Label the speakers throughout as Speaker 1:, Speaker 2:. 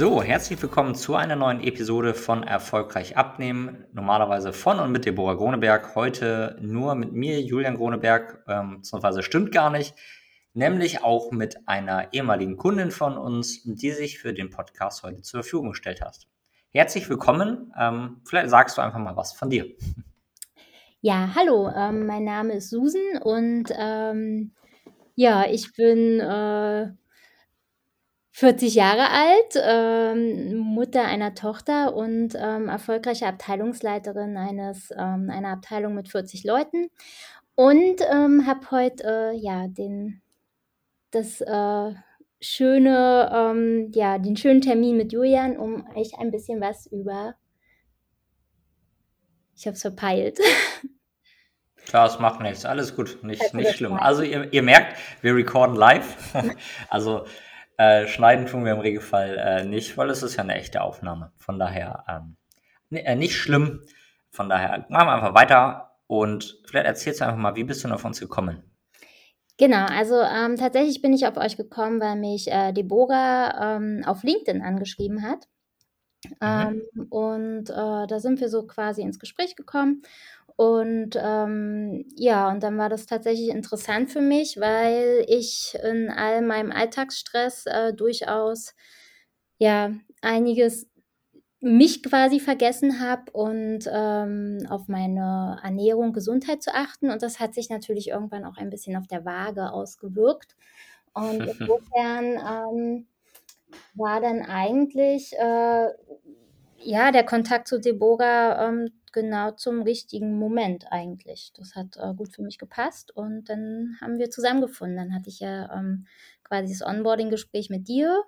Speaker 1: So, herzlich willkommen zu einer neuen Episode von Erfolgreich abnehmen. Normalerweise von und mit Deborah Groneberg. Heute nur mit mir, Julian Groneberg, ähm, beziehungsweise stimmt gar nicht. Nämlich auch mit einer ehemaligen Kundin von uns, die sich für den Podcast heute zur Verfügung gestellt hat. Herzlich willkommen. Ähm, vielleicht sagst du einfach mal was von dir.
Speaker 2: Ja, hallo, ähm, mein Name ist Susan und ähm, ja, ich bin äh, 40 Jahre alt, ähm, Mutter einer Tochter und ähm, erfolgreiche Abteilungsleiterin eines, ähm, einer Abteilung mit 40 Leuten und ähm, habe heute äh, ja den das äh, schöne ähm, ja den schönen Termin mit Julian, um euch ein bisschen was über ich habe es verpeilt.
Speaker 1: Klar, es macht nichts, alles gut, nicht, nicht schlimm. Also ihr, ihr merkt, wir recorden live. also äh, schneiden tun wir im Regelfall äh, nicht, weil es ist ja eine echte Aufnahme. Von daher ähm, äh, nicht schlimm. Von daher machen wir einfach weiter und vielleicht erzählst du einfach mal, wie bist du denn auf uns gekommen?
Speaker 2: Genau, also ähm, tatsächlich bin ich auf euch gekommen, weil mich äh, Deborah ähm, auf LinkedIn angeschrieben hat. Mhm. Ähm, und äh, da sind wir so quasi ins Gespräch gekommen. Und ähm, ja, und dann war das tatsächlich interessant für mich, weil ich in all meinem Alltagsstress äh, durchaus ja einiges mich quasi vergessen habe und ähm, auf meine Ernährung, Gesundheit zu achten. Und das hat sich natürlich irgendwann auch ein bisschen auf der Waage ausgewirkt. Und insofern ähm, war dann eigentlich äh, ja der Kontakt zu Deborah ähm, genau zum richtigen Moment eigentlich. Das hat äh, gut für mich gepasst und dann haben wir zusammengefunden. Dann hatte ich ja ähm, quasi das Onboarding-Gespräch mit dir,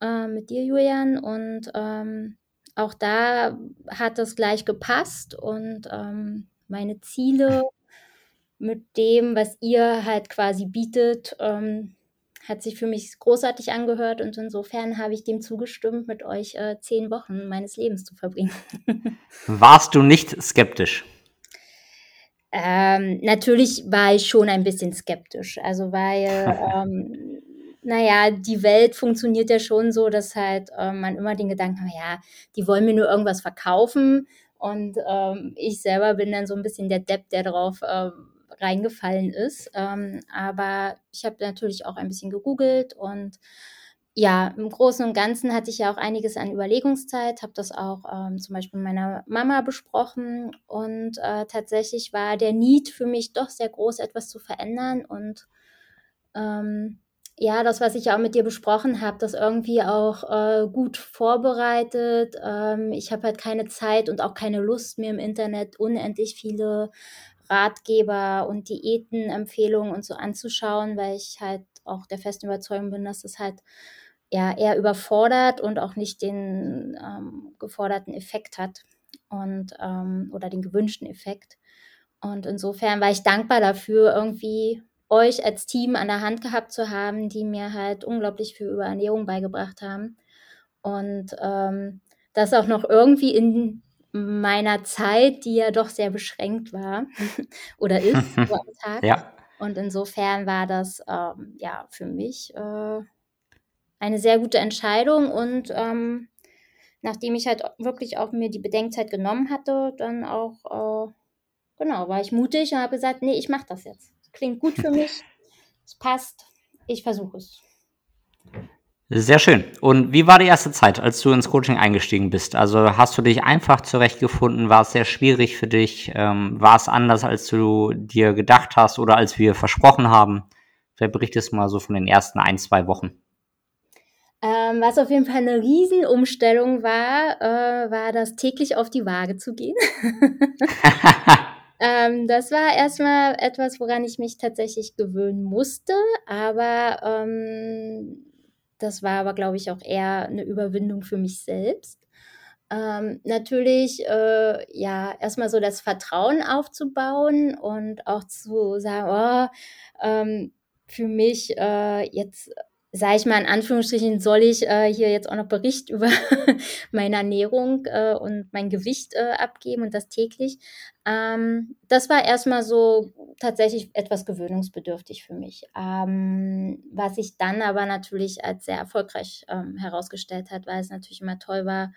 Speaker 2: äh, mit dir, Julian, und ähm, auch da hat das gleich gepasst und ähm, meine Ziele mit dem, was ihr halt quasi bietet, ähm, hat sich für mich großartig angehört und insofern habe ich dem zugestimmt, mit euch äh, zehn Wochen meines Lebens zu verbringen.
Speaker 1: Warst du nicht skeptisch?
Speaker 2: Ähm, natürlich war ich schon ein bisschen skeptisch. Also weil, ähm, naja, die Welt funktioniert ja schon so, dass halt äh, man immer den Gedanken hat, ja, die wollen mir nur irgendwas verkaufen. Und ähm, ich selber bin dann so ein bisschen der Depp, der darauf äh, reingefallen ist. Ähm, aber ich habe natürlich auch ein bisschen gegoogelt und ja, im Großen und Ganzen hatte ich ja auch einiges an Überlegungszeit, habe das auch ähm, zum Beispiel mit meiner Mama besprochen und äh, tatsächlich war der Need für mich doch sehr groß, etwas zu verändern und ähm, ja, das, was ich auch mit dir besprochen habe, das irgendwie auch äh, gut vorbereitet. Ähm, ich habe halt keine Zeit und auch keine Lust, mir im Internet unendlich viele Ratgeber und Diätenempfehlungen und so anzuschauen, weil ich halt auch der festen Überzeugung bin, dass es halt ja eher überfordert und auch nicht den ähm, geforderten Effekt hat und ähm, oder den gewünschten Effekt. Und insofern war ich dankbar dafür, irgendwie euch als Team an der Hand gehabt zu haben, die mir halt unglaublich viel über Ernährung beigebracht haben. Und ähm, das auch noch irgendwie in meiner Zeit, die ja doch sehr beschränkt war oder ist so am Tag. Ja. Und insofern war das ähm, ja für mich äh, eine sehr gute Entscheidung. Und ähm, nachdem ich halt wirklich auch mir die Bedenkzeit genommen hatte, dann auch, äh, genau, war ich mutig und habe gesagt, nee, ich mache das jetzt. Klingt gut für mich, es passt, ich versuche es.
Speaker 1: Sehr schön. Und wie war die erste Zeit, als du ins Coaching eingestiegen bist? Also hast du dich einfach zurechtgefunden? War es sehr schwierig für dich? Ähm, war es anders, als du dir gedacht hast oder als wir versprochen haben? Vielleicht berichtest du mal so von den ersten ein, zwei Wochen.
Speaker 2: Ähm, was auf jeden Fall eine Riesenumstellung war, äh, war das täglich auf die Waage zu gehen. ähm, das war erstmal etwas, woran ich mich tatsächlich gewöhnen musste, aber ähm, das war aber, glaube ich, auch eher eine Überwindung für mich selbst. Ähm, natürlich, äh, ja, erstmal so das Vertrauen aufzubauen und auch zu sagen, oh, ähm, für mich äh, jetzt sage ich mal in Anführungsstrichen, soll ich äh, hier jetzt auch noch Bericht über meine Ernährung äh, und mein Gewicht äh, abgeben und das täglich. Ähm, das war erstmal so tatsächlich etwas gewöhnungsbedürftig für mich. Ähm, was sich dann aber natürlich als sehr erfolgreich ähm, herausgestellt hat, weil es natürlich immer toll war,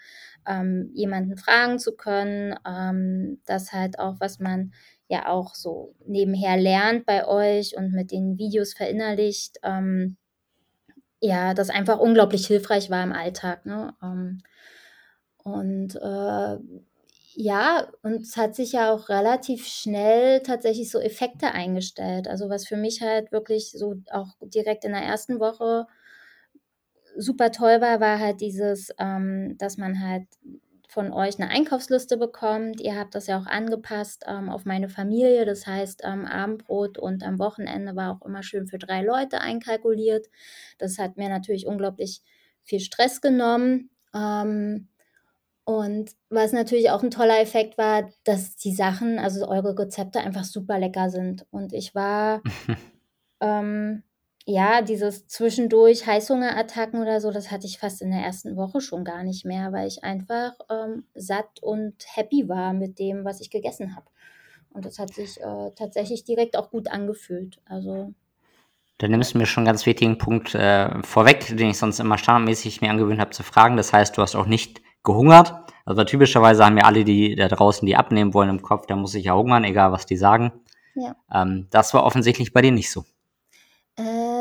Speaker 2: ähm, jemanden fragen zu können. Ähm, das halt auch, was man ja auch so nebenher lernt bei euch und mit den Videos verinnerlicht. Ähm, ja, das einfach unglaublich hilfreich war im Alltag, ne? Ähm, und, äh, ja, und es hat sich ja auch relativ schnell tatsächlich so Effekte eingestellt. Also, was für mich halt wirklich so auch direkt in der ersten Woche super toll war, war halt dieses, ähm, dass man halt von euch eine Einkaufsliste bekommt. Ihr habt das ja auch angepasst ähm, auf meine Familie. Das heißt, ähm, Abendbrot und am Wochenende war auch immer schön für drei Leute einkalkuliert. Das hat mir natürlich unglaublich viel Stress genommen. Ähm, und was natürlich auch ein toller Effekt war, dass die Sachen, also eure Rezepte einfach super lecker sind. Und ich war ähm, ja, dieses zwischendurch Heißhungerattacken oder so, das hatte ich fast in der ersten Woche schon gar nicht mehr, weil ich einfach ähm, satt und happy war mit dem, was ich gegessen habe. Und das hat sich äh, tatsächlich direkt auch gut angefühlt. Also
Speaker 1: da nimmst du mir schon einen ganz wichtigen Punkt äh, vorweg, den ich sonst immer standardmäßig mir angewöhnt habe zu fragen. Das heißt, du hast auch nicht gehungert. Also typischerweise haben ja alle, die da draußen, die abnehmen wollen im Kopf, da muss ich ja hungern, egal was die sagen. Ja. Ähm, das war offensichtlich bei dir nicht so.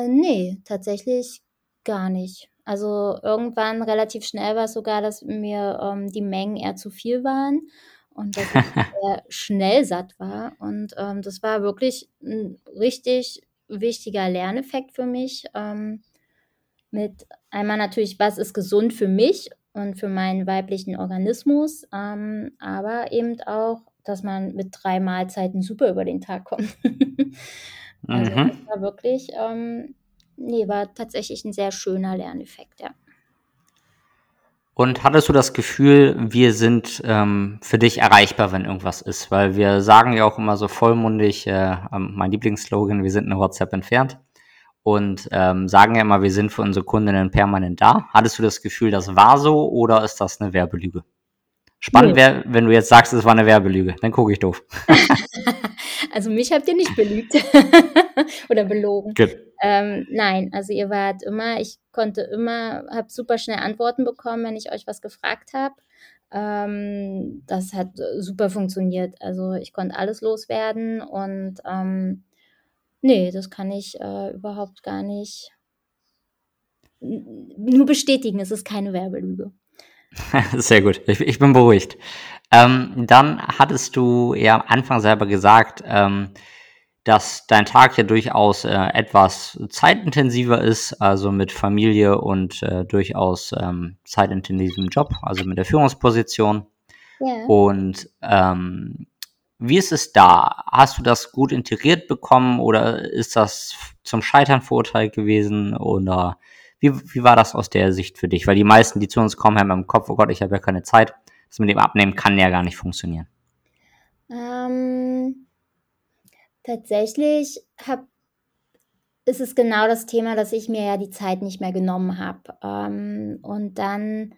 Speaker 2: Äh, ne, tatsächlich gar nicht. Also, irgendwann relativ schnell war es sogar, dass mir, ähm, die Mengen eher zu viel waren und dass ich sehr schnell satt war. Und, ähm, das war wirklich ein richtig wichtiger Lerneffekt für mich, ähm, mit einmal natürlich, was ist gesund für mich und für meinen weiblichen Organismus, ähm, aber eben auch, dass man mit drei Mahlzeiten super über den Tag kommt. Also mhm. das war wirklich, ähm, nee, war tatsächlich ein sehr schöner Lerneffekt, ja.
Speaker 1: Und hattest du das Gefühl, wir sind ähm, für dich erreichbar, wenn irgendwas ist? Weil wir sagen ja auch immer so vollmundig, äh, mein Lieblingsslogan, wir sind eine WhatsApp entfernt. Und ähm, sagen ja immer, wir sind für unsere Kundinnen permanent da. Hattest du das Gefühl, das war so oder ist das eine Werbelüge? Spannend wäre, wenn du jetzt sagst, es war eine Werbelüge. Dann gucke ich doof.
Speaker 2: Also mich habt ihr nicht belügt oder belogen. Ähm, nein, also ihr wart immer, ich konnte immer, habe super schnell Antworten bekommen, wenn ich euch was gefragt habe. Ähm, das hat super funktioniert. Also ich konnte alles loswerden und ähm, nee, das kann ich äh, überhaupt gar nicht nur bestätigen. Es ist keine Werbelüge.
Speaker 1: Sehr gut, ich, ich bin beruhigt. Ähm, dann hattest du ja am Anfang selber gesagt, ähm, dass dein Tag ja durchaus äh, etwas zeitintensiver ist, also mit Familie und äh, durchaus ähm, zeitintensivem Job, also mit der Führungsposition. Ja. Und ähm, wie ist es da? Hast du das gut integriert bekommen oder ist das zum Scheitern verurteilt gewesen? Oder wie, wie war das aus der Sicht für dich? Weil die meisten, die zu uns kommen, haben im Kopf, oh Gott, ich habe ja keine Zeit das mit dem Abnehmen kann ja gar nicht funktionieren.
Speaker 2: Ähm, tatsächlich hab, ist es genau das Thema, dass ich mir ja die Zeit nicht mehr genommen habe. Ähm, und dann,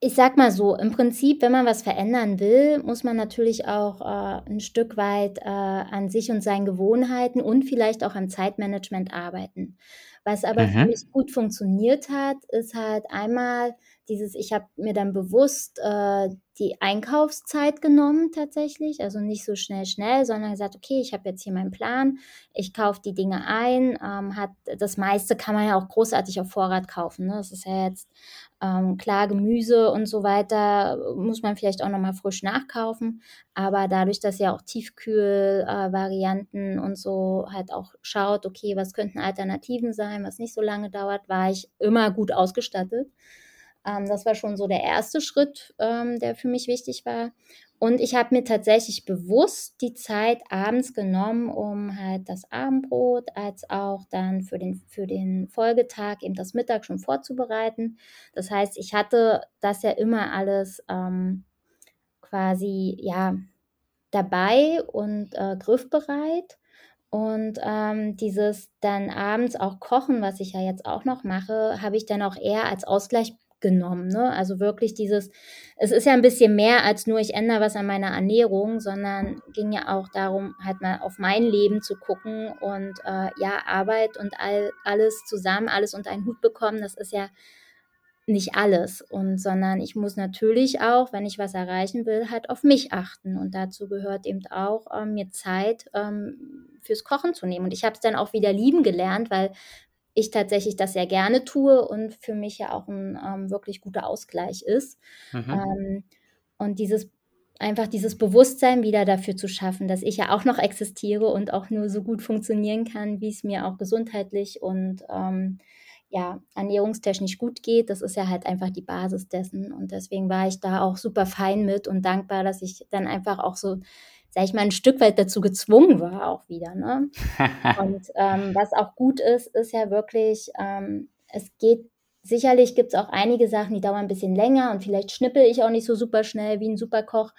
Speaker 2: ich sag mal so, im Prinzip, wenn man was verändern will, muss man natürlich auch äh, ein Stück weit äh, an sich und seinen Gewohnheiten und vielleicht auch am Zeitmanagement arbeiten. Was aber für mhm. mich gut funktioniert hat, ist halt einmal dieses, ich habe mir dann bewusst äh, die Einkaufszeit genommen tatsächlich, also nicht so schnell, schnell, sondern gesagt, okay, ich habe jetzt hier meinen Plan, ich kaufe die Dinge ein, ähm, hat, das meiste kann man ja auch großartig auf Vorrat kaufen. Ne? Das ist ja jetzt ähm, klar, Gemüse und so weiter muss man vielleicht auch nochmal frisch nachkaufen, aber dadurch, dass ja auch Tiefkühl-Varianten äh, und so halt auch schaut, okay, was könnten Alternativen sein, was nicht so lange dauert, war ich immer gut ausgestattet. Ähm, das war schon so der erste Schritt, ähm, der für mich wichtig war. Und ich habe mir tatsächlich bewusst die Zeit abends genommen, um halt das Abendbrot als auch dann für den, für den Folgetag eben das Mittag schon vorzubereiten. Das heißt, ich hatte das ja immer alles ähm, quasi ja dabei und äh, griffbereit. Und ähm, dieses dann abends auch kochen, was ich ja jetzt auch noch mache, habe ich dann auch eher als Ausgleich genommen. Ne? Also wirklich dieses, es ist ja ein bisschen mehr als nur, ich ändere was an meiner Ernährung, sondern ging ja auch darum, halt mal auf mein Leben zu gucken und äh, ja, Arbeit und all, alles zusammen, alles unter einen Hut bekommen, das ist ja nicht alles und sondern ich muss natürlich auch, wenn ich was erreichen will, halt auf mich achten und dazu gehört eben auch ähm, mir Zeit ähm, fürs Kochen zu nehmen und ich habe es dann auch wieder lieben gelernt, weil ich tatsächlich das sehr gerne tue und für mich ja auch ein ähm, wirklich guter Ausgleich ist.
Speaker 1: Mhm.
Speaker 2: Ähm, und dieses einfach dieses Bewusstsein wieder dafür zu schaffen, dass ich ja auch noch existiere und auch nur so gut funktionieren kann, wie es mir auch gesundheitlich und ähm, ja, ernährungstechnisch gut geht. Das ist ja halt einfach die Basis dessen. Und deswegen war ich da auch super fein mit und dankbar, dass ich dann einfach auch so, sag ich mal, ein Stück weit dazu gezwungen war, auch wieder. Ne? und ähm, was auch gut ist, ist ja wirklich, ähm, es geht, sicherlich gibt es auch einige Sachen, die dauern ein bisschen länger und vielleicht schnippel ich auch nicht so super schnell wie ein Superkoch.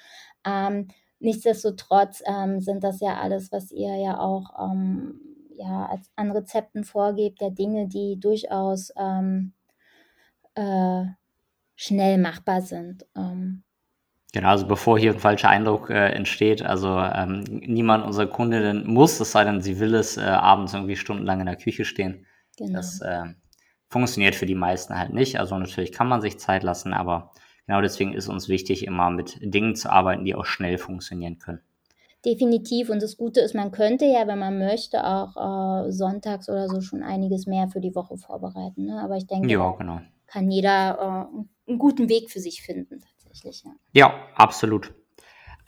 Speaker 2: Ähm, nichtsdestotrotz ähm, sind das ja alles, was ihr ja auch ähm, ja, als an Rezepten vorgebt, der Dinge, die durchaus ähm, äh, schnell machbar sind. Ähm,
Speaker 1: Genau, also bevor hier ein falscher Eindruck äh, entsteht, also ähm, niemand unserer Kundinnen muss, es sei denn, sie will es, äh, abends irgendwie stundenlang in der Küche stehen.
Speaker 2: genau.
Speaker 1: Das äh, funktioniert für die meisten halt nicht. Also natürlich kann man sich Zeit lassen, aber genau deswegen ist uns wichtig, immer mit Dingen zu arbeiten, die auch schnell funktionieren können.
Speaker 2: Definitiv. Und das Gute ist, man könnte ja, wenn man möchte, auch äh, sonntags oder so schon einiges mehr für die Woche vorbereiten. Ne? Aber ich denke,
Speaker 1: Ja, genau.
Speaker 2: kann jeder äh, einen guten Weg für sich finden, tatsächlich. Ja.
Speaker 1: Ja, absolut.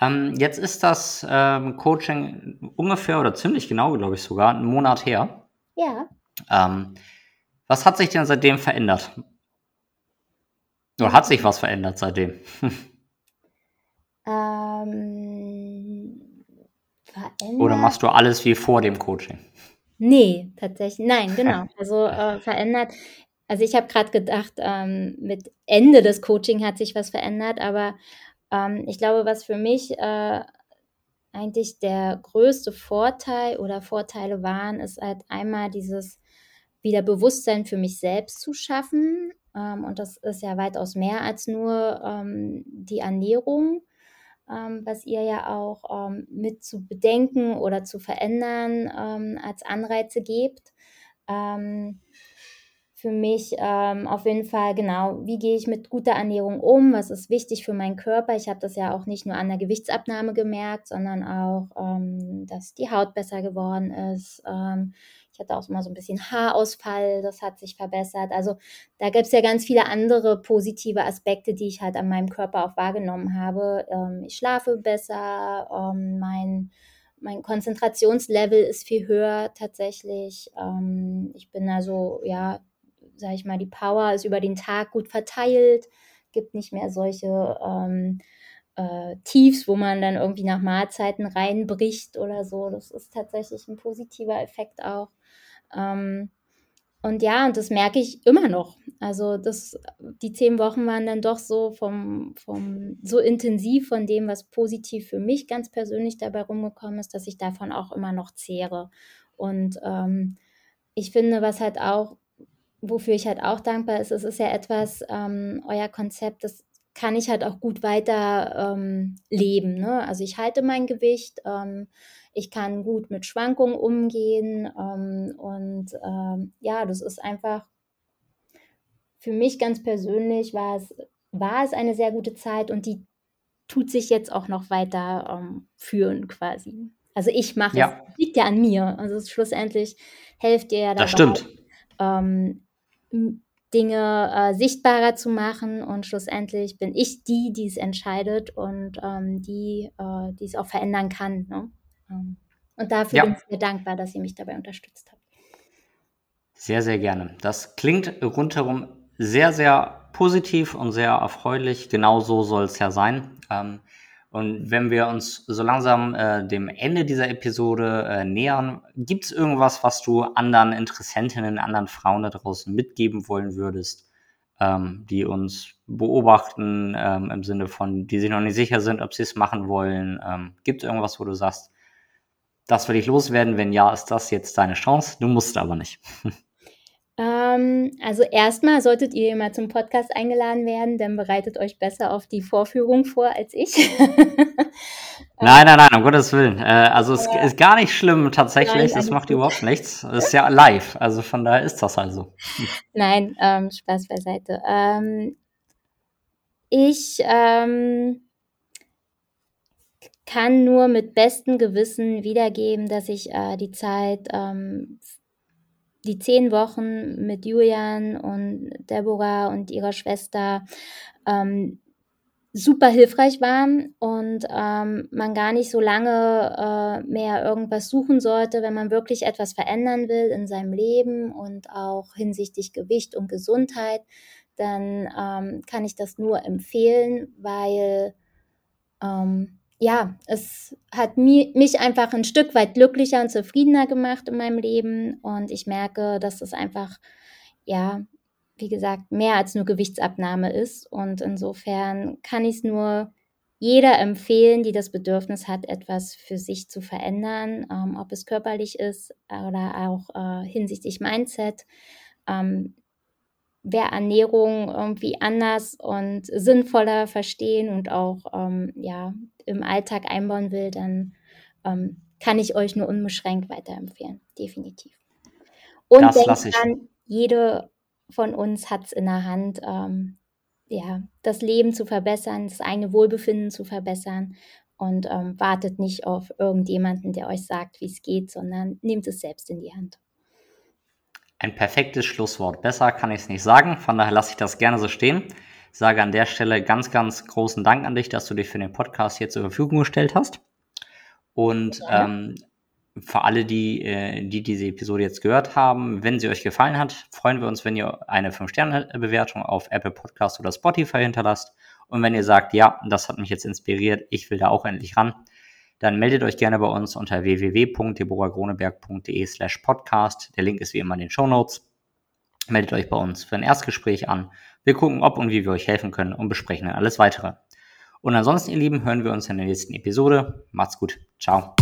Speaker 1: Ähm, jetzt ist das ähm, Coaching ungefähr oder ziemlich genau, glaube ich sogar, einen Monat her.
Speaker 2: ja.
Speaker 1: Ähm, was hat sich denn seitdem verändert? Oder hat sich was verändert seitdem?
Speaker 2: Ähm, verändert.
Speaker 1: Oder machst du alles wie vor dem Coaching?
Speaker 2: Nee, tatsächlich, nein, genau. Also äh, verändert. Also ich habe gerade gedacht, ähm, mit Ende des Coaching hat sich was verändert, aber ähm, ich glaube, was für mich äh, eigentlich der größte Vorteil oder Vorteile waren, ist halt einmal dieses wieder Bewusstsein für mich selbst zu schaffen. Ähm, und das ist ja weitaus mehr als nur ähm, die Ernährung ähm, was ihr ja auch ähm, mit zu bedenken oder zu verändern ähm, als Anreize gebt. Für mich ähm, auf jeden Fall genau, wie gehe ich mit guter Ernährung um, was ist wichtig für meinen Körper. Ich habe das ja auch nicht nur an der Gewichtsabnahme gemerkt, sondern auch, ähm, dass die Haut besser geworden ist. Ähm, ich hatte auch mal so ein bisschen Haarausfall, das hat sich verbessert. Also da gibt es ja ganz viele andere positive Aspekte, die ich halt an meinem Körper auch wahrgenommen habe. Ähm, ich schlafe besser, ähm, mein mein Konzentrationslevel ist viel höher tatsächlich. Ähm, ich bin also, ja, sage ich mal, die Power ist über den Tag gut verteilt, gibt nicht mehr solche ähm, äh, Tiefs, wo man dann irgendwie nach Mahlzeiten reinbricht oder so. Das ist tatsächlich ein positiver Effekt auch. Ähm, und ja, und das merke ich immer noch. Also das, die zehn Wochen waren dann doch so vom, vom so intensiv von dem, was positiv für mich ganz persönlich dabei rumgekommen ist, dass ich davon auch immer noch zehre. Und ähm, ich finde, was halt auch wofür ich halt auch dankbar ist, es ist ja etwas, ähm, euer Konzept, das kann ich halt auch gut weiter ähm, leben. Ne? Also ich halte mein Gewicht, ähm, ich kann gut mit Schwankungen umgehen ähm, und ähm, ja, das ist einfach für mich ganz persönlich war es, war es eine sehr gute Zeit und die tut sich jetzt auch noch weiter ähm, führen quasi. Also ich mache
Speaker 1: Ja,
Speaker 2: es, liegt ja an mir. Also schlussendlich helft ihr ja
Speaker 1: das
Speaker 2: dabei,
Speaker 1: stimmt.
Speaker 2: ähm, Dinge äh, sichtbarer zu machen und schlussendlich bin ich die, die es entscheidet und ähm, die, äh, die es auch verändern kann. Ne? Ähm, und dafür bin
Speaker 1: Ja,
Speaker 2: ich sehr dankbar, dass ihr mich dabei unterstützt habt.
Speaker 1: sehr, sehr gerne. Das klingt rundherum sehr, sehr positiv und sehr erfreulich. Genau so soll es ja sein. Ähm, und wenn wir uns so langsam äh, dem Ende dieser Episode äh, nähern, gibt es irgendwas, was du anderen Interessentinnen, anderen Frauen da draußen mitgeben wollen würdest, ähm, die uns beobachten, ähm, im Sinne von, die sich noch nicht sicher sind, ob sie es machen wollen? Ähm, gibt es irgendwas, wo du sagst, Das will ich loswerden. Wenn ja, ist das jetzt deine Chance. Du musst aber nicht.
Speaker 2: Ähm, also erstmal solltet ihr mal zum Podcast eingeladen werden, dann bereitet euch besser auf die Vorführung vor als ich.
Speaker 1: nein, nein, nein, um Gottes Willen. Äh, also es ist gar nicht schlimm tatsächlich. das macht gut. überhaupt nichts. Es ist ja live. Also von daher ist das also.
Speaker 2: Nein, ähm, Spaß beiseite. Ähm, ich ähm, kann nur mit bestem Gewissen wiedergeben, dass ich äh, die Zeit ähm, die zehn Wochen mit Julian und Deborah und ihrer Schwester ähm, super hilfreich waren und ähm, man gar nicht so lange äh, mehr irgendwas suchen sollte, wenn man wirklich etwas verändern will in seinem Leben und auch hinsichtlich Gewicht und Gesundheit, dann ähm, kann ich das nur empfehlen, weil ähm, ja, es hat mi mich einfach ein Stück weit glücklicher und zufriedener gemacht in meinem Leben und ich merke, dass es einfach, ja, wie gesagt, mehr als nur Gewichtsabnahme ist und insofern kann ich es nur jeder empfehlen, die das Bedürfnis hat, etwas für sich zu verändern, ähm, ob es körperlich ist oder auch äh, hinsichtlich Mindset. Ähm, wer Ernährung irgendwie anders und sinnvoller verstehen und auch ähm, ja, im Alltag einbauen will, dann ähm, kann ich euch nur unbeschränkt weiterempfehlen. Definitiv. Und das denkt dran, jede von uns hat es in der Hand, ähm, ja, das Leben zu verbessern, das eigene Wohlbefinden zu verbessern und ähm, wartet nicht auf irgendjemanden, der euch sagt, wie es geht, sondern nehmt es selbst in die Hand.
Speaker 1: Ein perfektes Schlusswort. Besser kann ich es nicht sagen. Von daher lasse ich das gerne so stehen. Sage an der Stelle ganz, ganz großen Dank an dich, dass du dich für den Podcast hier zur Verfügung gestellt hast. Und ja. ähm, für alle, die, äh, die diese Episode jetzt gehört haben, wenn sie euch gefallen hat, freuen wir uns, wenn ihr eine 5-Sterne-Bewertung auf Apple Podcast oder Spotify hinterlasst. Und wenn ihr sagt, ja, das hat mich jetzt inspiriert, ich will da auch endlich ran, dann meldet euch gerne bei uns unter www.deborahgroneberg.de slash podcast. Der Link ist wie immer in den Show Notes. Meldet euch bei uns für ein Erstgespräch an. Wir gucken, ob und wie wir euch helfen können und besprechen dann alles weitere. Und ansonsten, ihr Lieben, hören wir uns in der nächsten Episode. Macht's gut. Ciao.